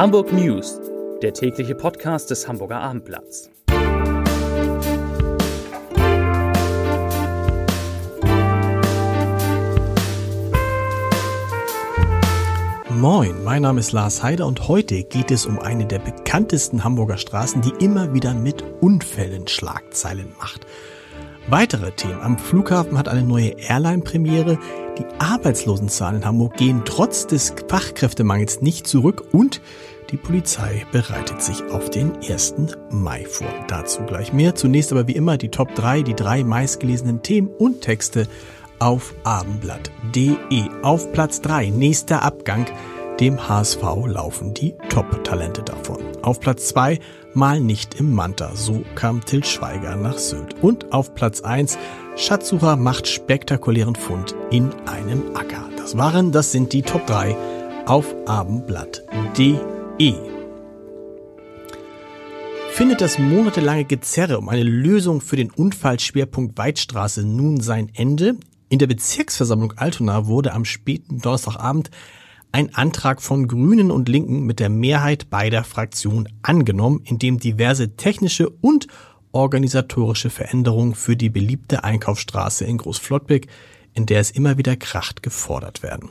Hamburg News, der tägliche Podcast des Hamburger Abendblatts. Moin, mein Name ist Lars Heider und heute geht es um eine der bekanntesten Hamburger Straßen, die immer wieder mit Unfällen Schlagzeilen macht. Weitere Themen. Am Flughafen hat eine neue Airline-Premiere. Die Arbeitslosenzahlen in Hamburg gehen trotz des Fachkräftemangels nicht zurück und die Polizei bereitet sich auf den 1. Mai vor. Dazu gleich mehr. Zunächst aber wie immer die Top 3, die drei meistgelesenen Themen und Texte auf abendblatt.de. Auf Platz 3, nächster Abgang. Dem HSV laufen die Top-Talente davon. Auf Platz 2, mal nicht im Manta. So kam Til Schweiger nach Sylt. Und auf Platz 1, Schatzsucher macht spektakulären Fund in einem Acker. Das waren, das sind die Top 3 auf abendblatt.de. Findet das monatelange Gezerre um eine Lösung für den Unfallschwerpunkt Weidstraße nun sein Ende? In der Bezirksversammlung Altona wurde am späten Donnerstagabend ein Antrag von Grünen und Linken mit der Mehrheit beider Fraktionen angenommen, in dem diverse technische und organisatorische Veränderungen für die beliebte Einkaufsstraße in Großflottbeck, in der es immer wieder kracht, gefordert werden.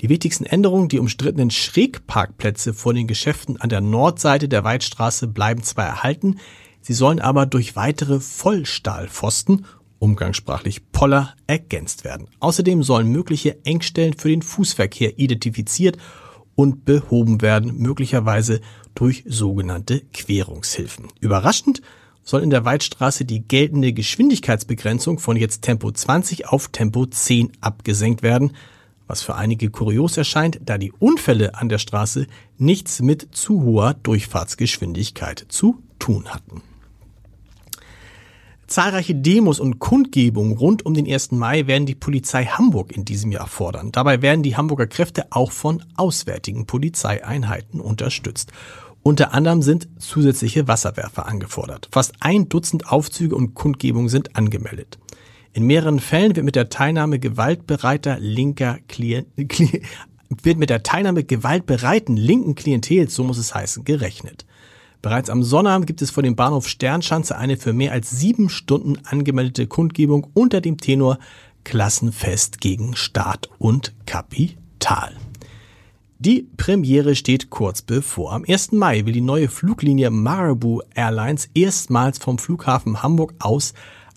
Die wichtigsten Änderungen, die umstrittenen Schrägparkplätze vor den Geschäften an der Nordseite der Weidstraße bleiben zwar erhalten, sie sollen aber durch weitere Vollstahlpfosten, umgangssprachlich Poller, ergänzt werden. Außerdem sollen mögliche Engstellen für den Fußverkehr identifiziert und behoben werden, möglicherweise durch sogenannte Querungshilfen. Überraschend soll in der Waldstraße die geltende Geschwindigkeitsbegrenzung von jetzt Tempo 20 auf Tempo 10 abgesenkt werden, was für einige kurios erscheint, da die Unfälle an der Straße nichts mit zu hoher Durchfahrtsgeschwindigkeit zu tun hatten. Zahlreiche Demos und Kundgebungen rund um den 1. Mai werden die Polizei Hamburg in diesem Jahr fordern. Dabei werden die Hamburger Kräfte auch von auswärtigen Polizeieinheiten unterstützt. Unter anderem sind zusätzliche Wasserwerfer angefordert. Fast ein Dutzend Aufzüge und Kundgebungen sind angemeldet. In mehreren Fällen wird mit der Teilnahme gewaltbereiter linker Klient, wird mit der Teilnahme gewaltbereiten linken Klientels, so muss es heißen, gerechnet. Bereits am Sonnabend gibt es vor dem Bahnhof Sternschanze eine für mehr als sieben Stunden angemeldete Kundgebung unter dem Tenor Klassenfest gegen Staat und Kapital. Die Premiere steht kurz bevor. Am 1. Mai will die neue Fluglinie Marabou Airlines erstmals vom Flughafen Hamburg aus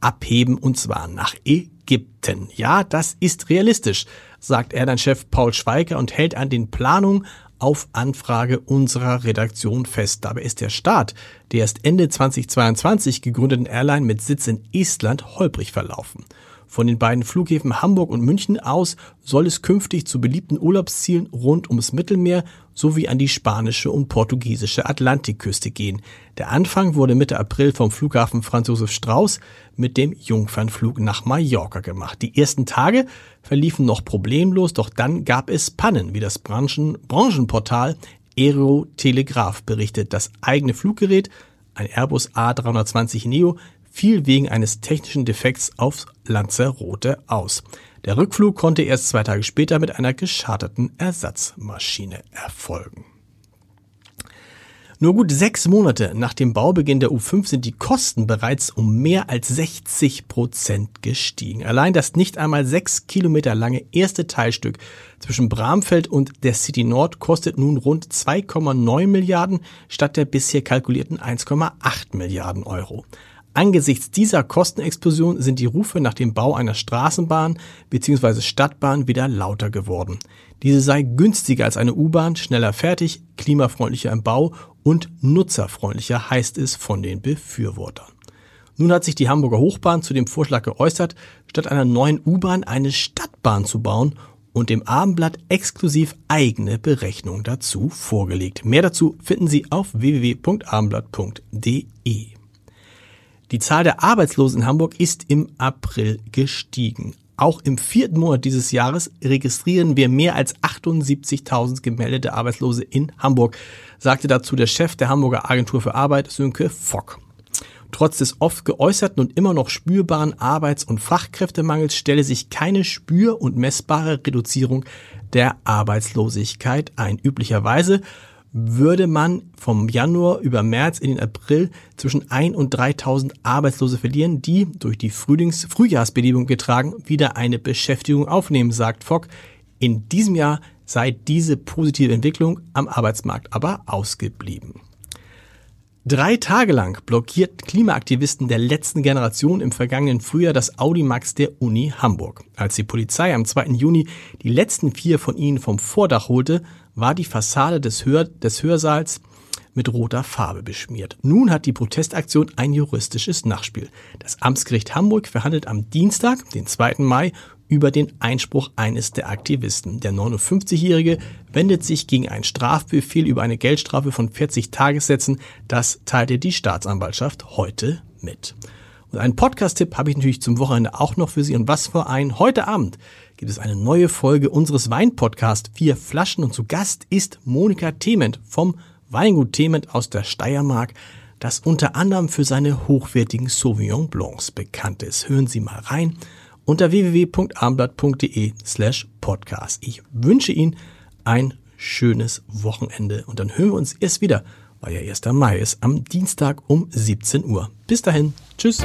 abheben und zwar nach Ägypten. Ja, das ist realistisch, sagt Airline-Chef Paul Schweiger und hält an den Planungen auf Anfrage unserer Redaktion fest. Dabei ist der Start der erst Ende 2022 gegründeten Airline mit Sitz in Estland holprig verlaufen. Von den beiden Flughäfen Hamburg und München aus soll es künftig zu beliebten Urlaubszielen rund ums Mittelmeer sowie an die spanische und portugiesische Atlantikküste gehen. Der Anfang wurde Mitte April vom Flughafen Franz Josef Strauß mit dem Jungfernflug nach Mallorca gemacht. Die ersten Tage verliefen noch problemlos, doch dann gab es Pannen, wie das Branchen Branchenportal Aerotelegraph berichtet. Das eigene Fluggerät, ein Airbus A320 Neo, fiel wegen eines technischen Defekts auf Lanzarote aus. Der Rückflug konnte erst zwei Tage später mit einer gescharterten Ersatzmaschine erfolgen. Nur gut sechs Monate nach dem Baubeginn der U5 sind die Kosten bereits um mehr als 60 Prozent gestiegen. Allein das nicht einmal sechs Kilometer lange erste Teilstück zwischen Bramfeld und der City Nord kostet nun rund 2,9 Milliarden statt der bisher kalkulierten 1,8 Milliarden Euro. Angesichts dieser Kostenexplosion sind die Rufe nach dem Bau einer Straßenbahn bzw. Stadtbahn wieder lauter geworden. Diese sei günstiger als eine U-Bahn, schneller fertig, klimafreundlicher im Bau und nutzerfreundlicher, heißt es von den Befürwortern. Nun hat sich die Hamburger Hochbahn zu dem Vorschlag geäußert, statt einer neuen U-Bahn eine Stadtbahn zu bauen und dem Abendblatt exklusiv eigene Berechnungen dazu vorgelegt. Mehr dazu finden Sie auf www.abendblatt.de. Die Zahl der Arbeitslosen in Hamburg ist im April gestiegen. Auch im vierten Monat dieses Jahres registrieren wir mehr als 78.000 gemeldete Arbeitslose in Hamburg, sagte dazu der Chef der Hamburger Agentur für Arbeit, Sönke Fock. Trotz des oft geäußerten und immer noch spürbaren Arbeits- und Fachkräftemangels stelle sich keine spür- und messbare Reduzierung der Arbeitslosigkeit ein. Üblicherweise würde man vom Januar über März in den April zwischen 1 und 3000 Arbeitslose verlieren, die durch die Frühlings Frühjahrsbelebung getragen wieder eine Beschäftigung aufnehmen, sagt Fogg. In diesem Jahr sei diese positive Entwicklung am Arbeitsmarkt aber ausgeblieben. Drei Tage lang blockiert Klimaaktivisten der letzten Generation im vergangenen Frühjahr das Audimax der Uni Hamburg. Als die Polizei am 2. Juni die letzten vier von ihnen vom Vordach holte, war die Fassade des, Hör des Hörsaals mit roter Farbe beschmiert. Nun hat die Protestaktion ein juristisches Nachspiel. Das Amtsgericht Hamburg verhandelt am Dienstag, den 2. Mai, über den Einspruch eines der Aktivisten. Der 59-Jährige wendet sich gegen einen Strafbefehl über eine Geldstrafe von 40 Tagessätzen. Das teilte die Staatsanwaltschaft heute mit. Und einen Podcast-Tipp habe ich natürlich zum Wochenende auch noch für Sie. Und was für ein? Heute Abend gibt es eine neue Folge unseres Wein-Podcasts Vier Flaschen. Und zu Gast ist Monika Thement vom Weingut Thement aus der Steiermark, das unter anderem für seine hochwertigen Sauvignon Blancs bekannt ist. Hören Sie mal rein unter www.armblatt.de slash podcast. Ich wünsche Ihnen ein schönes Wochenende und dann hören wir uns erst wieder, weil ja 1. Mai ist, am Dienstag um 17 Uhr. Bis dahin. Tschüss.